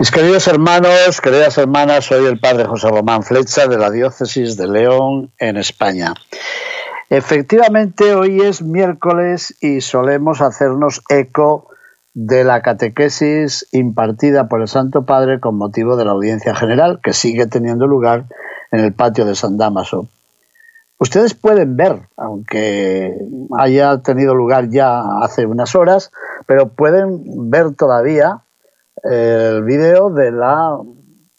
Mis queridos hermanos, queridas hermanas, soy el padre José Román Flecha de la diócesis de León en España. Efectivamente, hoy es miércoles y solemos hacernos eco de la catequesis impartida por el Santo Padre con motivo de la audiencia general que sigue teniendo lugar en el patio de San Damaso. Ustedes pueden ver, aunque haya tenido lugar ya hace unas horas, pero pueden ver todavía el vídeo de la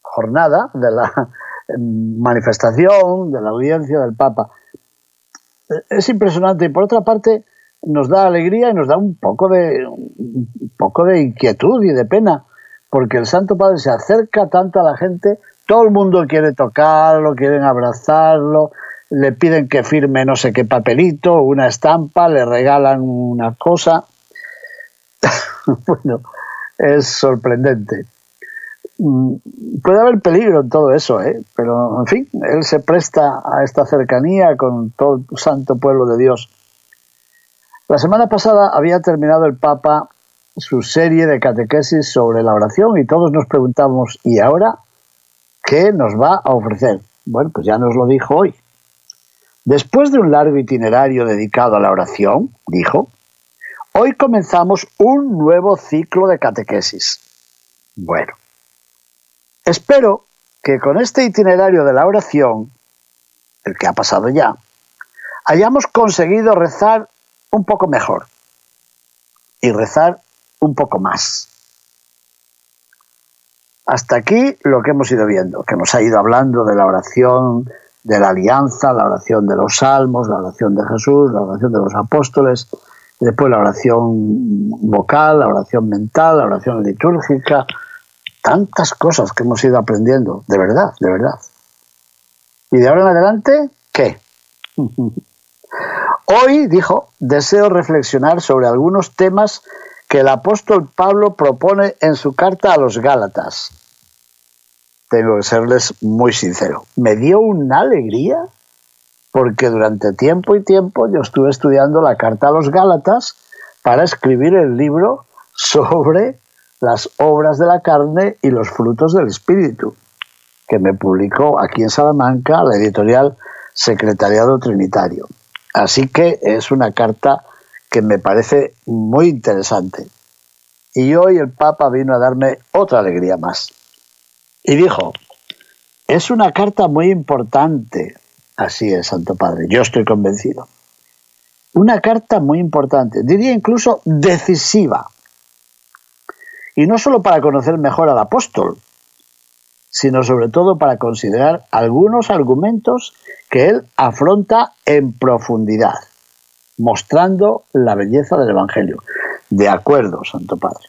jornada, de la manifestación, de la audiencia del Papa. Es impresionante y por otra parte nos da alegría y nos da un poco de un poco de inquietud y de pena, porque el Santo Padre se acerca tanto a la gente, todo el mundo quiere tocarlo, quieren abrazarlo, le piden que firme no sé qué papelito, una estampa, le regalan una cosa. bueno, es sorprendente. Mm, puede haber peligro en todo eso, ¿eh? pero en fin, él se presta a esta cercanía con todo el santo pueblo de Dios. La semana pasada había terminado el Papa su serie de catequesis sobre la oración y todos nos preguntamos, ¿y ahora qué nos va a ofrecer? Bueno, pues ya nos lo dijo hoy. Después de un largo itinerario dedicado a la oración, dijo, Hoy comenzamos un nuevo ciclo de catequesis. Bueno, espero que con este itinerario de la oración, el que ha pasado ya, hayamos conseguido rezar un poco mejor y rezar un poco más. Hasta aquí lo que hemos ido viendo, que nos ha ido hablando de la oración de la alianza, la oración de los salmos, la oración de Jesús, la oración de los apóstoles, después la oración vocal, la oración mental, la oración litúrgica, tantas cosas que hemos ido aprendiendo, de verdad, de verdad. Y de ahora en adelante, ¿qué? Hoy, dijo, deseo reflexionar sobre algunos temas que el apóstol Pablo propone en su carta a los Gálatas. Tengo que serles muy sincero. Me dio una alegría porque durante tiempo y tiempo yo estuve estudiando la carta a los Gálatas para escribir el libro sobre las obras de la carne y los frutos del Espíritu, que me publicó aquí en Salamanca la editorial Secretariado Trinitario. Así que es una carta que me parece muy interesante. Y hoy el Papa vino a darme otra alegría más. Y dijo, es una carta muy importante Así es, Santo Padre, yo estoy convencido. Una carta muy importante, diría incluso decisiva. Y no solo para conocer mejor al apóstol, sino sobre todo para considerar algunos argumentos que él afronta en profundidad, mostrando la belleza del Evangelio. De acuerdo, Santo Padre.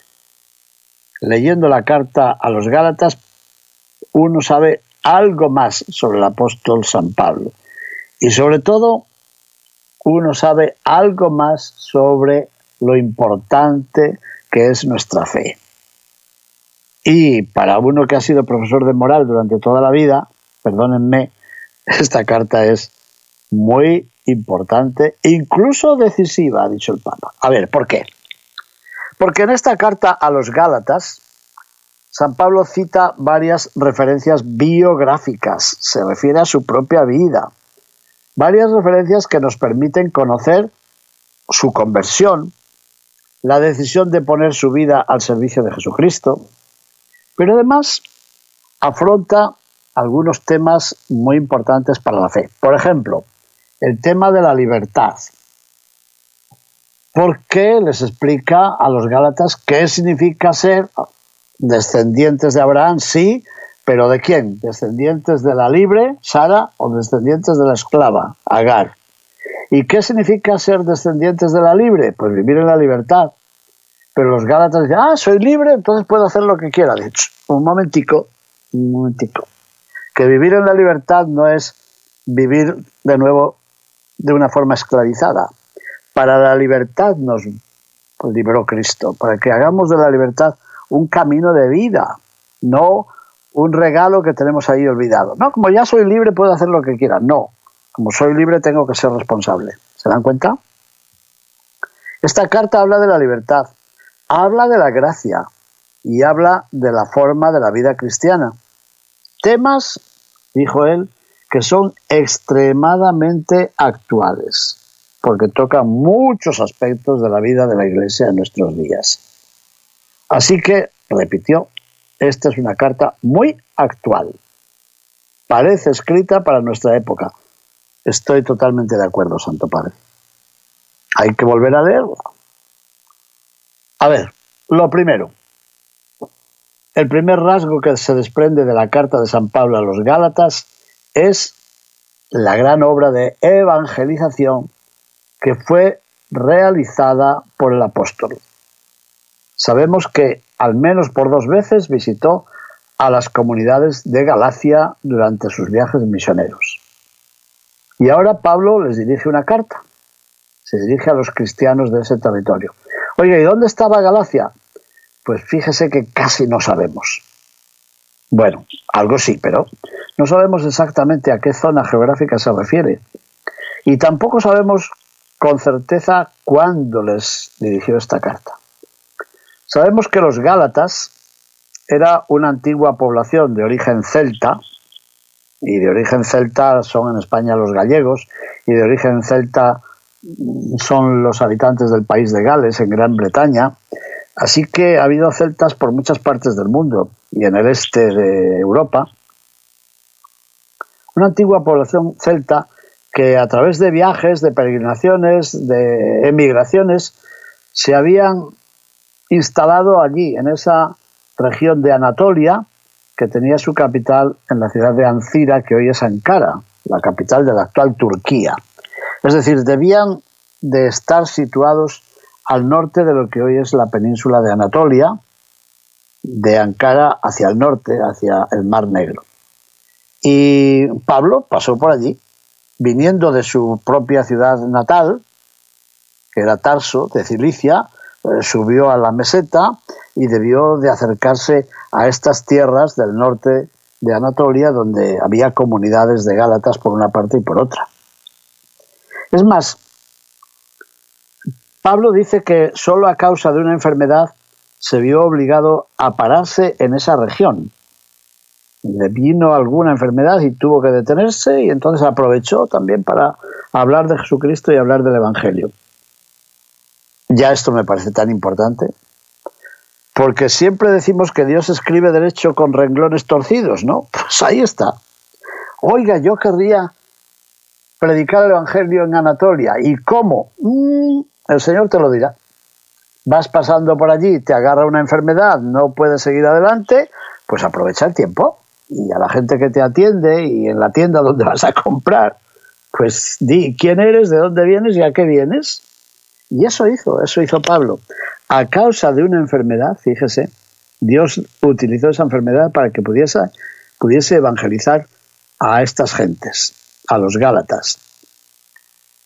Leyendo la carta a los Gálatas, uno sabe algo más sobre el apóstol San Pablo. Y sobre todo, uno sabe algo más sobre lo importante que es nuestra fe. Y para uno que ha sido profesor de moral durante toda la vida, perdónenme, esta carta es muy importante, incluso decisiva, ha dicho el Papa. A ver, ¿por qué? Porque en esta carta a los Gálatas, San Pablo cita varias referencias biográficas, se refiere a su propia vida, varias referencias que nos permiten conocer su conversión, la decisión de poner su vida al servicio de Jesucristo, pero además afronta algunos temas muy importantes para la fe. Por ejemplo, el tema de la libertad. Porque les explica a los Gálatas qué significa ser Descendientes de Abraham, sí, pero ¿de quién? ¿Descendientes de la libre, Sara, o descendientes de la esclava, Agar? ¿Y qué significa ser descendientes de la libre? Pues vivir en la libertad. Pero los Gálatas dicen, ah, soy libre, entonces puedo hacer lo que quiera. De hecho, un momentico, un momentico. Que vivir en la libertad no es vivir de nuevo de una forma esclavizada. Para la libertad nos liberó Cristo, para que hagamos de la libertad un camino de vida, no un regalo que tenemos ahí olvidado. No, como ya soy libre puedo hacer lo que quiera. No, como soy libre tengo que ser responsable. ¿Se dan cuenta? Esta carta habla de la libertad, habla de la gracia y habla de la forma de la vida cristiana. Temas, dijo él, que son extremadamente actuales, porque tocan muchos aspectos de la vida de la Iglesia en nuestros días. Así que, repitió, esta es una carta muy actual. Parece escrita para nuestra época. Estoy totalmente de acuerdo, Santo Padre. Hay que volver a leerla. A ver, lo primero, el primer rasgo que se desprende de la carta de San Pablo a los Gálatas es la gran obra de evangelización que fue realizada por el apóstol. Sabemos que al menos por dos veces visitó a las comunidades de Galacia durante sus viajes misioneros. Y ahora Pablo les dirige una carta, se dirige a los cristianos de ese territorio. Oiga, ¿y dónde estaba Galacia? Pues fíjese que casi no sabemos. Bueno, algo sí, pero no sabemos exactamente a qué zona geográfica se refiere. Y tampoco sabemos con certeza cuándo les dirigió esta carta. Sabemos que los Gálatas era una antigua población de origen celta, y de origen celta son en España los gallegos, y de origen celta son los habitantes del país de Gales, en Gran Bretaña, Así que ha habido celtas por muchas partes del mundo y en el este de Europa. Una antigua población celta que a través de viajes, de peregrinaciones, de emigraciones, se habían instalado allí, en esa región de Anatolia, que tenía su capital en la ciudad de Ancira, que hoy es Ankara, la capital de la actual Turquía. Es decir, debían de estar situados al norte de lo que hoy es la península de Anatolia, de Ankara hacia el norte, hacia el Mar Negro. Y Pablo pasó por allí, viniendo de su propia ciudad natal, que era Tarso, de Cilicia, subió a la meseta y debió de acercarse a estas tierras del norte de Anatolia, donde había comunidades de Gálatas por una parte y por otra. Es más, Pablo dice que solo a causa de una enfermedad se vio obligado a pararse en esa región. Le vino alguna enfermedad y tuvo que detenerse y entonces aprovechó también para hablar de Jesucristo y hablar del Evangelio. Ya esto me parece tan importante, porque siempre decimos que Dios escribe derecho con renglones torcidos, ¿no? Pues ahí está. Oiga, yo querría predicar el Evangelio en Anatolia. ¿Y cómo? Mm, el Señor te lo dirá. Vas pasando por allí, te agarra una enfermedad, no puedes seguir adelante, pues aprovecha el tiempo y a la gente que te atiende y en la tienda donde vas a comprar, pues di quién eres, de dónde vienes y a qué vienes. Y eso hizo, eso hizo Pablo. A causa de una enfermedad, fíjese, Dios utilizó esa enfermedad para que pudiese, pudiese evangelizar a estas gentes, a los Gálatas.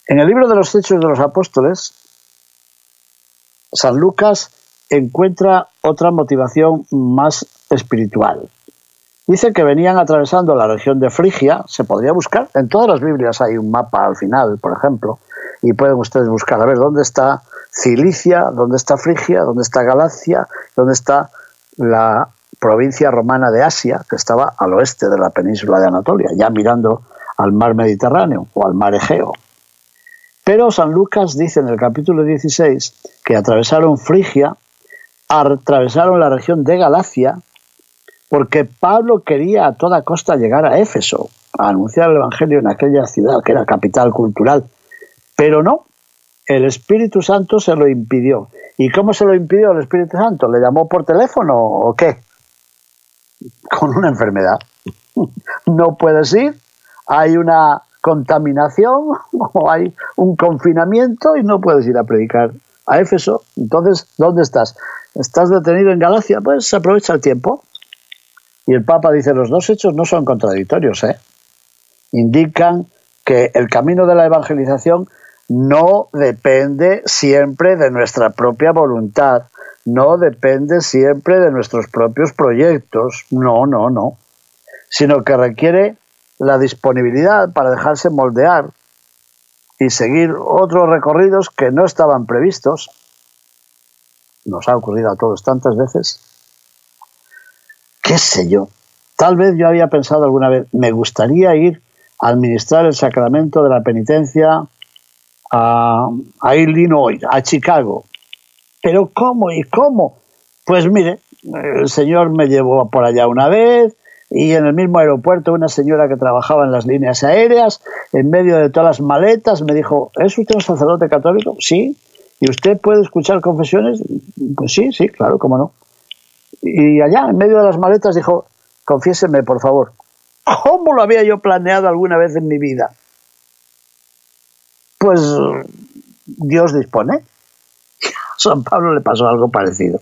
En el libro de los Hechos de los Apóstoles, San Lucas encuentra otra motivación más espiritual. Dice que venían atravesando la región de Frigia, se podría buscar, en todas las Biblias hay un mapa al final, por ejemplo, y pueden ustedes buscar, a ver, ¿dónde está Cilicia? ¿Dónde está Frigia? ¿Dónde está Galacia? ¿Dónde está la provincia romana de Asia, que estaba al oeste de la península de Anatolia, ya mirando al mar Mediterráneo o al mar Egeo? Pero San Lucas dice en el capítulo 16 que atravesaron Frigia, atravesaron la región de Galacia, porque Pablo quería a toda costa llegar a Éfeso, a anunciar el Evangelio en aquella ciudad que era capital cultural. Pero no, el Espíritu Santo se lo impidió. ¿Y cómo se lo impidió el Espíritu Santo? ¿Le llamó por teléfono o qué? Con una enfermedad. No puedes ir, hay una contaminación o hay un confinamiento y no puedes ir a predicar a Éfeso. Entonces, ¿dónde estás? ¿Estás detenido en Galacia? Pues aprovecha el tiempo. Y el Papa dice, los dos hechos no son contradictorios, ¿eh? Indican que el camino de la evangelización no depende siempre de nuestra propia voluntad, no depende siempre de nuestros propios proyectos, no, no, no, sino que requiere la disponibilidad para dejarse moldear y seguir otros recorridos que no estaban previstos. Nos ha ocurrido a todos tantas veces. ¿Qué sé yo? Tal vez yo había pensado alguna vez, me gustaría ir a administrar el sacramento de la penitencia a, a Illinois, a Chicago. Pero ¿cómo y cómo? Pues mire, el señor me llevó por allá una vez y en el mismo aeropuerto una señora que trabajaba en las líneas aéreas, en medio de todas las maletas, me dijo, ¿es usted un sacerdote católico? Sí. ¿Y usted puede escuchar confesiones? Pues sí, sí, claro, cómo no. Y allá, en medio de las maletas, dijo, confiéseme, por favor. ¿Cómo lo había yo planeado alguna vez en mi vida? Pues Dios dispone. A San Pablo le pasó algo parecido.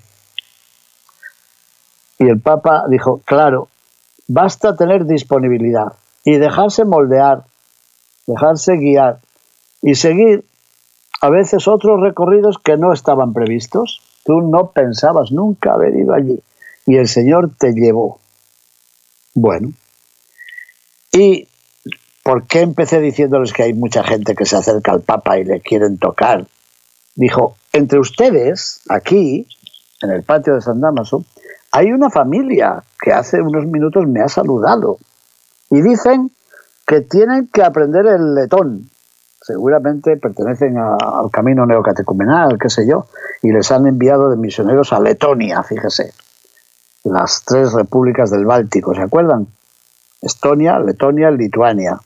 Y el Papa dijo, claro, basta tener disponibilidad y dejarse moldear, dejarse guiar y seguir a veces otros recorridos que no estaban previstos. Tú no pensabas nunca haber ido allí y el Señor te llevó. Bueno, ¿y por qué empecé diciéndoles que hay mucha gente que se acerca al Papa y le quieren tocar? Dijo, entre ustedes, aquí, en el patio de San Damaso, hay una familia que hace unos minutos me ha saludado y dicen que tienen que aprender el letón. Seguramente pertenecen al camino neocatecumenal, qué sé yo, y les han enviado de misioneros a Letonia, fíjese. Las tres repúblicas del Báltico, ¿se acuerdan? Estonia, Letonia, Lituania.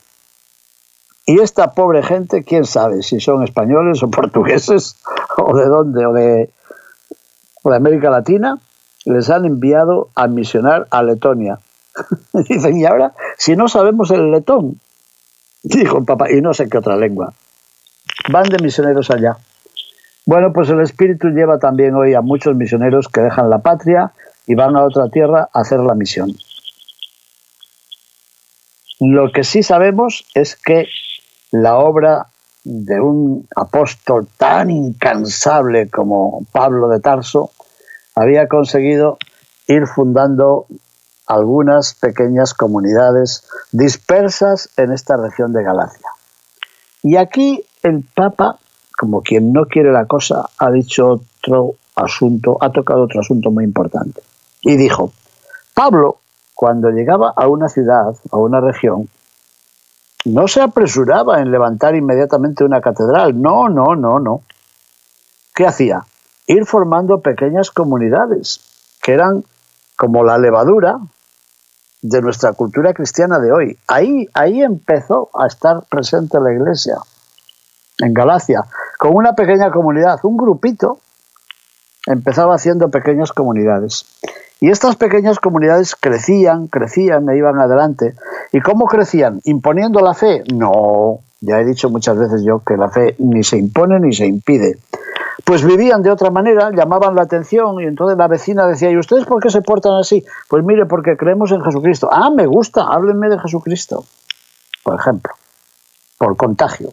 Y esta pobre gente, quién sabe si son españoles o portugueses, o de dónde, o de, o de América Latina, les han enviado a misionar a Letonia. Dicen, y ahora, si no sabemos el letón, dijo el papá, y no sé qué otra lengua, van de misioneros allá. Bueno, pues el Espíritu lleva también hoy a muchos misioneros que dejan la patria y van a otra tierra a hacer la misión. Lo que sí sabemos es que la obra de un apóstol tan incansable como Pablo de Tarso había conseguido ir fundando algunas pequeñas comunidades dispersas en esta región de Galacia. Y aquí el Papa, como quien no quiere la cosa, ha dicho otro asunto, ha tocado otro asunto muy importante. Y dijo, Pablo, cuando llegaba a una ciudad, a una región, no se apresuraba en levantar inmediatamente una catedral. No, no, no, no. ¿Qué hacía? ir formando pequeñas comunidades que eran como la levadura de nuestra cultura cristiana de hoy. Ahí, ahí empezó a estar presente la iglesia, en Galacia, con una pequeña comunidad, un grupito, empezaba haciendo pequeñas comunidades. Y estas pequeñas comunidades crecían, crecían e iban adelante. ¿Y cómo crecían? ¿Imponiendo la fe? No, ya he dicho muchas veces yo que la fe ni se impone ni se impide pues vivían de otra manera, llamaban la atención y entonces la vecina decía, ¿y ustedes por qué se portan así? Pues mire, porque creemos en Jesucristo. Ah, me gusta, háblenme de Jesucristo, por ejemplo, por contagio.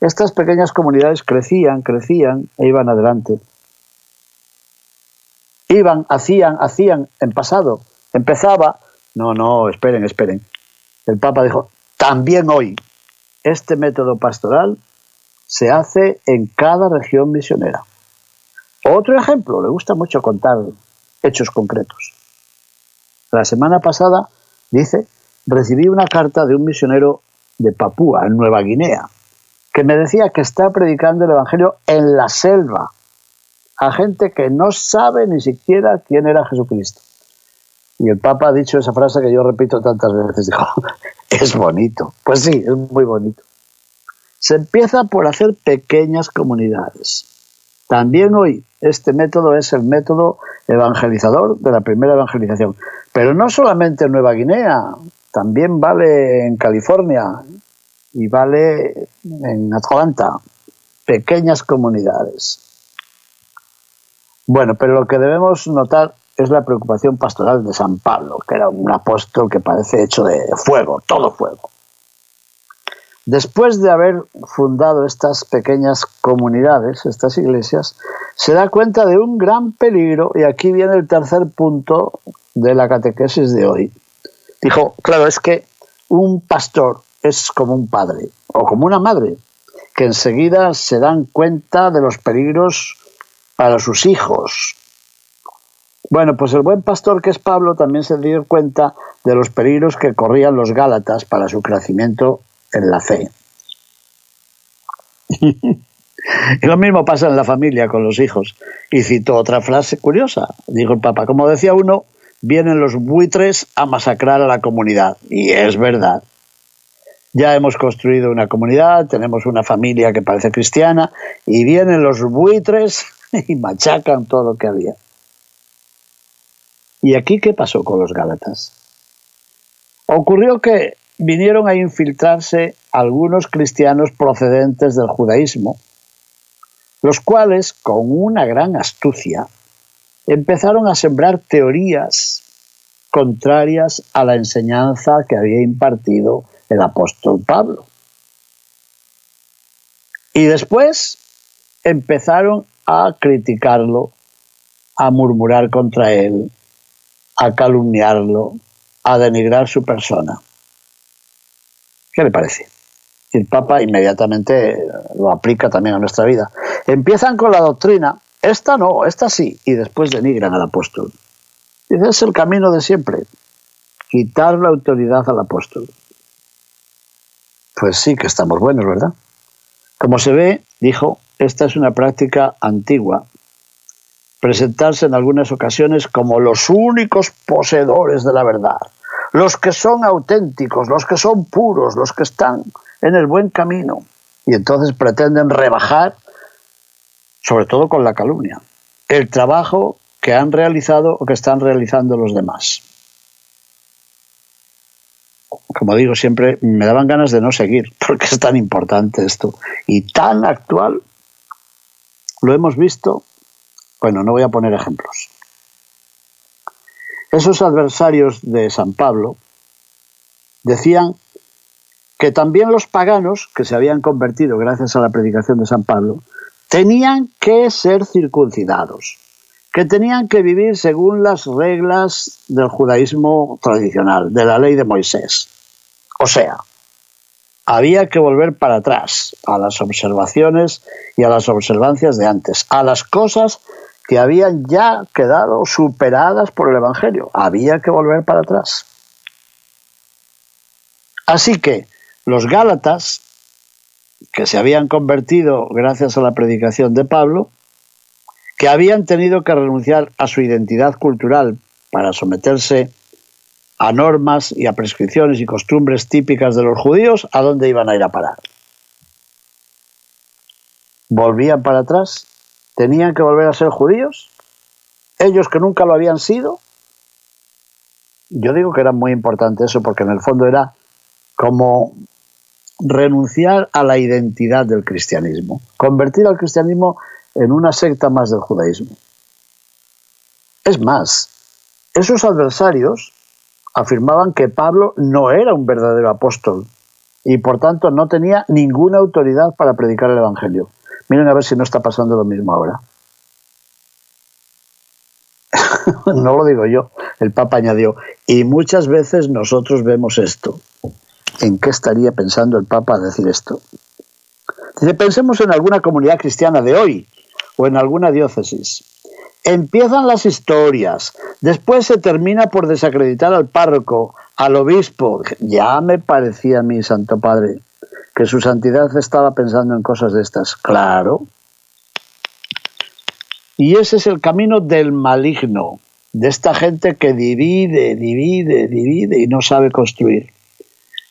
Estas pequeñas comunidades crecían, crecían e iban adelante. Iban, hacían, hacían en pasado. Empezaba, no, no, esperen, esperen. El Papa dijo, también hoy, este método pastoral se hace en cada región misionera. Otro ejemplo, le gusta mucho contar hechos concretos. La semana pasada, dice, recibí una carta de un misionero de Papúa, en Nueva Guinea, que me decía que está predicando el Evangelio en la selva, a gente que no sabe ni siquiera quién era Jesucristo. Y el Papa ha dicho esa frase que yo repito tantas veces, dijo, es bonito. Pues sí, es muy bonito. Se empieza por hacer pequeñas comunidades. También hoy este método es el método evangelizador de la primera evangelización. Pero no solamente en Nueva Guinea, también vale en California y vale en Atlanta. Pequeñas comunidades. Bueno, pero lo que debemos notar es la preocupación pastoral de San Pablo, que era un apóstol que parece hecho de fuego, todo fuego. Después de haber fundado estas pequeñas comunidades, estas iglesias, se da cuenta de un gran peligro y aquí viene el tercer punto de la catequesis de hoy. Dijo, claro, es que un pastor es como un padre o como una madre, que enseguida se dan cuenta de los peligros para sus hijos. Bueno, pues el buen pastor que es Pablo también se dio cuenta de los peligros que corrían los Gálatas para su crecimiento en la fe. y lo mismo pasa en la familia con los hijos. Y citó otra frase curiosa. Dijo el Papa, como decía uno, vienen los buitres a masacrar a la comunidad. Y es verdad. Ya hemos construido una comunidad, tenemos una familia que parece cristiana, y vienen los buitres y machacan todo lo que había. ¿Y aquí qué pasó con los Gálatas? Ocurrió que vinieron a infiltrarse algunos cristianos procedentes del judaísmo, los cuales, con una gran astucia, empezaron a sembrar teorías contrarias a la enseñanza que había impartido el apóstol Pablo. Y después empezaron a criticarlo, a murmurar contra él, a calumniarlo, a denigrar su persona. ¿Qué le parece? El Papa inmediatamente lo aplica también a nuestra vida. Empiezan con la doctrina, esta no, esta sí, y después denigran al apóstol. Ese es el camino de siempre, quitar la autoridad al apóstol. Pues sí que estamos buenos, ¿verdad? Como se ve, dijo, esta es una práctica antigua. Presentarse en algunas ocasiones como los únicos poseedores de la verdad, los que son auténticos, los que son puros, los que están en el buen camino. Y entonces pretenden rebajar, sobre todo con la calumnia, el trabajo que han realizado o que están realizando los demás. Como digo siempre, me daban ganas de no seguir, porque es tan importante esto y tan actual. Lo hemos visto, bueno, no voy a poner ejemplos. Esos adversarios de San Pablo decían que también los paganos, que se habían convertido gracias a la predicación de San Pablo, tenían que ser circuncidados, que tenían que vivir según las reglas del judaísmo tradicional, de la ley de Moisés. O sea, había que volver para atrás a las observaciones y a las observancias de antes, a las cosas que habían ya quedado superadas por el Evangelio. Había que volver para atrás. Así que los Gálatas, que se habían convertido gracias a la predicación de Pablo, que habían tenido que renunciar a su identidad cultural para someterse a normas y a prescripciones y costumbres típicas de los judíos, ¿a dónde iban a ir a parar? ¿Volvían para atrás? tenían que volver a ser judíos, ellos que nunca lo habían sido. Yo digo que era muy importante eso porque en el fondo era como renunciar a la identidad del cristianismo, convertir al cristianismo en una secta más del judaísmo. Es más, esos adversarios afirmaban que Pablo no era un verdadero apóstol y por tanto no tenía ninguna autoridad para predicar el Evangelio. Miren a ver si no está pasando lo mismo ahora. no lo digo yo, el Papa añadió, y muchas veces nosotros vemos esto. ¿En qué estaría pensando el Papa a decir esto? Dice, pensemos en alguna comunidad cristiana de hoy o en alguna diócesis. Empiezan las historias, después se termina por desacreditar al párroco, al obispo. Ya me parecía a mí, Santo Padre, que su santidad estaba pensando en cosas de estas. Claro. Y ese es el camino del maligno, de esta gente que divide, divide, divide y no sabe construir.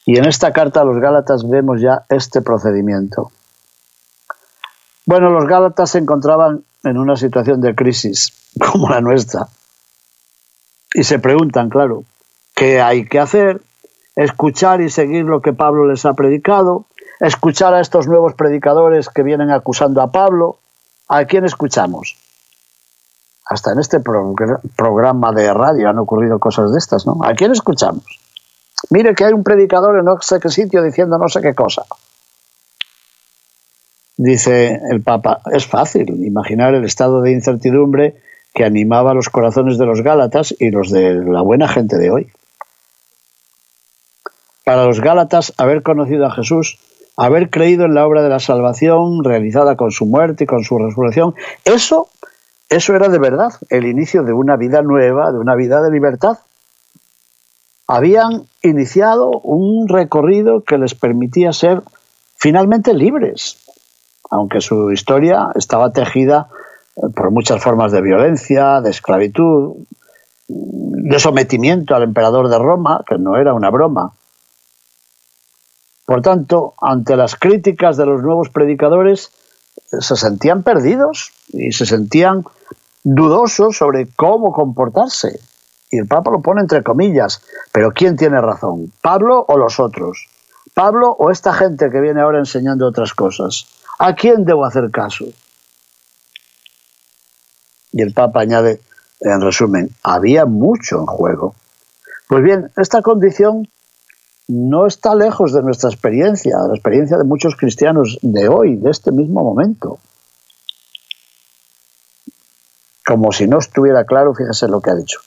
Y en esta carta a los Gálatas vemos ya este procedimiento. Bueno, los Gálatas se encontraban en una situación de crisis como la nuestra. Y se preguntan, claro, ¿qué hay que hacer? Escuchar y seguir lo que Pablo les ha predicado, escuchar a estos nuevos predicadores que vienen acusando a Pablo. ¿A quién escuchamos? hasta en este programa de radio han ocurrido cosas de estas, ¿no? ¿A quién escuchamos? Mire que hay un predicador en no sé qué sitio diciendo no sé qué cosa. Dice el Papa, es fácil imaginar el estado de incertidumbre que animaba los corazones de los Gálatas y los de la buena gente de hoy. Para los Gálatas, haber conocido a Jesús, haber creído en la obra de la salvación realizada con su muerte y con su resurrección, eso, eso era de verdad el inicio de una vida nueva, de una vida de libertad. Habían iniciado un recorrido que les permitía ser finalmente libres, aunque su historia estaba tejida por muchas formas de violencia, de esclavitud, de sometimiento al emperador de Roma, que no era una broma. Por tanto, ante las críticas de los nuevos predicadores, se sentían perdidos y se sentían dudosos sobre cómo comportarse. Y el Papa lo pone entre comillas, pero ¿quién tiene razón? ¿Pablo o los otros? ¿Pablo o esta gente que viene ahora enseñando otras cosas? ¿A quién debo hacer caso? Y el Papa añade, en resumen, había mucho en juego. Pues bien, esta condición no está lejos de nuestra experiencia, de la experiencia de muchos cristianos de hoy, de este mismo momento. Como si no estuviera claro, fíjese lo que ha dicho.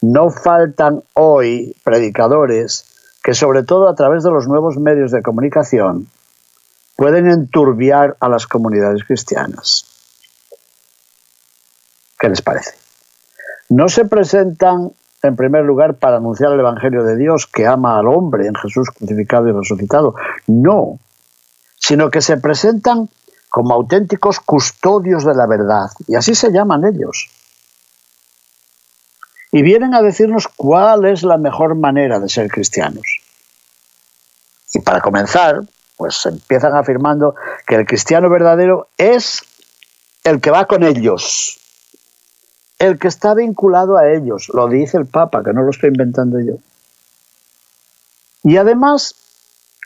No faltan hoy predicadores que sobre todo a través de los nuevos medios de comunicación pueden enturbiar a las comunidades cristianas. ¿Qué les parece? No se presentan, en primer lugar, para anunciar el Evangelio de Dios que ama al hombre en Jesús crucificado y resucitado. No, sino que se presentan como auténticos custodios de la verdad. Y así se llaman ellos. Y vienen a decirnos cuál es la mejor manera de ser cristianos. Y para comenzar, pues empiezan afirmando que el cristiano verdadero es el que va con ellos, el que está vinculado a ellos, lo dice el Papa, que no lo estoy inventando yo. Y además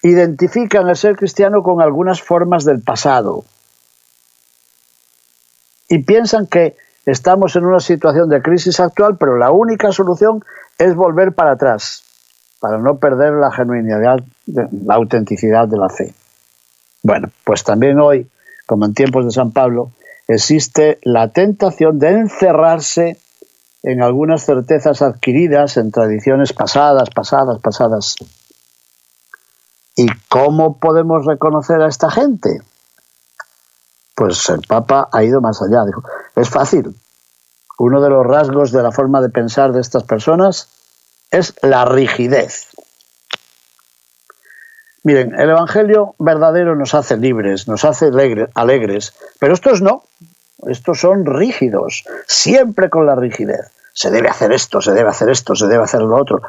identifican el ser cristiano con algunas formas del pasado. Y piensan que estamos en una situación de crisis actual, pero la única solución es volver para atrás, para no perder la genuinidad, la autenticidad de la fe. Bueno, pues también hoy, como en tiempos de San Pablo, existe la tentación de encerrarse en algunas certezas adquiridas en tradiciones pasadas, pasadas, pasadas. ¿Y cómo podemos reconocer a esta gente? Pues el Papa ha ido más allá. Es fácil. Uno de los rasgos de la forma de pensar de estas personas es la rigidez. Miren, el Evangelio verdadero nos hace libres, nos hace alegres, pero estos no, estos son rígidos, siempre con la rigidez. Se debe hacer esto, se debe hacer esto, se debe hacer lo otro.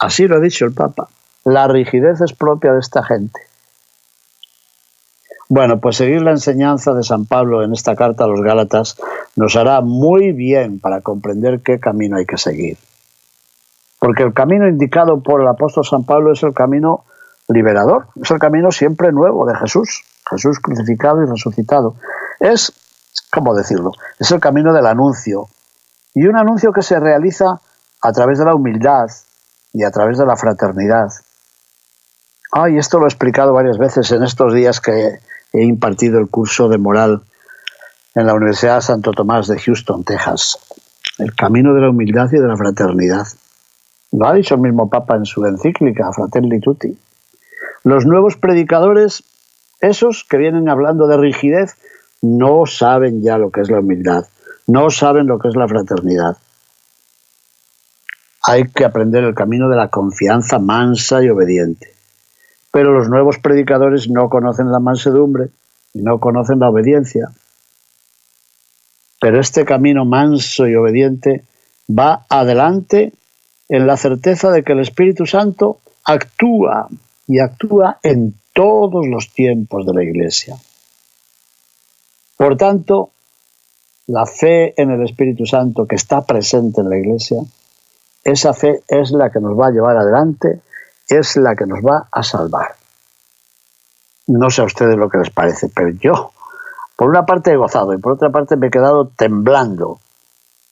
Así lo ha dicho el Papa. La rigidez es propia de esta gente. Bueno, pues seguir la enseñanza de San Pablo en esta carta a los Gálatas nos hará muy bien para comprender qué camino hay que seguir. Porque el camino indicado por el apóstol San Pablo es el camino liberador, es el camino siempre nuevo de Jesús, Jesús crucificado y resucitado. Es, ¿cómo decirlo? Es el camino del anuncio. Y un anuncio que se realiza a través de la humildad y a través de la fraternidad. Ay, esto lo he explicado varias veces en estos días que he impartido el curso de moral en la Universidad Santo Tomás de Houston, Texas. El camino de la humildad y de la fraternidad. Lo ha dicho el mismo Papa en su encíclica, Fratelli Tutti. Los nuevos predicadores, esos que vienen hablando de rigidez, no saben ya lo que es la humildad, no saben lo que es la fraternidad. Hay que aprender el camino de la confianza mansa y obediente. Pero los nuevos predicadores no conocen la mansedumbre y no conocen la obediencia. Pero este camino manso y obediente va adelante en la certeza de que el Espíritu Santo actúa y actúa en todos los tiempos de la Iglesia. Por tanto, la fe en el Espíritu Santo que está presente en la Iglesia, esa fe es la que nos va a llevar adelante, es la que nos va a salvar. No sé a ustedes lo que les parece, pero yo Por una parte he gozado y por otra parte me he quedado temblando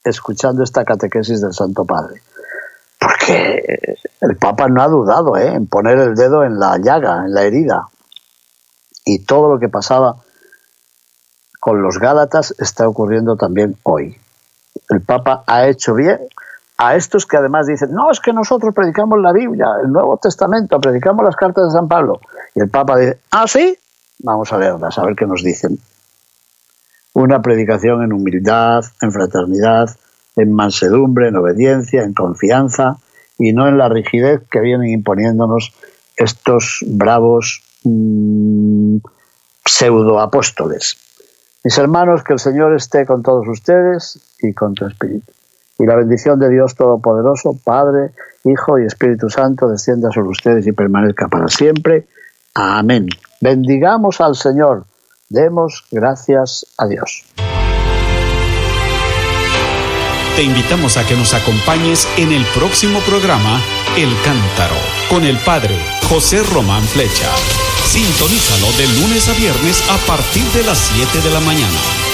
escuchando esta catequesis del Santo Padre. Porque el Papa no ha dudado ¿eh? en poner el dedo en la llaga, en la herida. Y todo lo que pasaba con los Gálatas está ocurriendo también hoy. El Papa ha hecho bien a estos que además dicen, no, es que nosotros predicamos la Biblia, el Nuevo Testamento, predicamos las cartas de San Pablo. Y el Papa dice, ah, sí, vamos a leerlas, a ver qué nos dicen. Una predicación en humildad, en fraternidad, en mansedumbre, en obediencia, en confianza y no en la rigidez que vienen imponiéndonos estos bravos mm, pseudoapóstoles. Mis hermanos, que el Señor esté con todos ustedes y con tu espíritu. Y la bendición de Dios Todopoderoso, Padre, Hijo y Espíritu Santo, descienda sobre ustedes y permanezca para siempre. Amén. Bendigamos al Señor. Demos gracias a Dios. Te invitamos a que nos acompañes en el próximo programa El Cántaro con el Padre José Román Flecha. Sintonízalo de lunes a viernes a partir de las 7 de la mañana.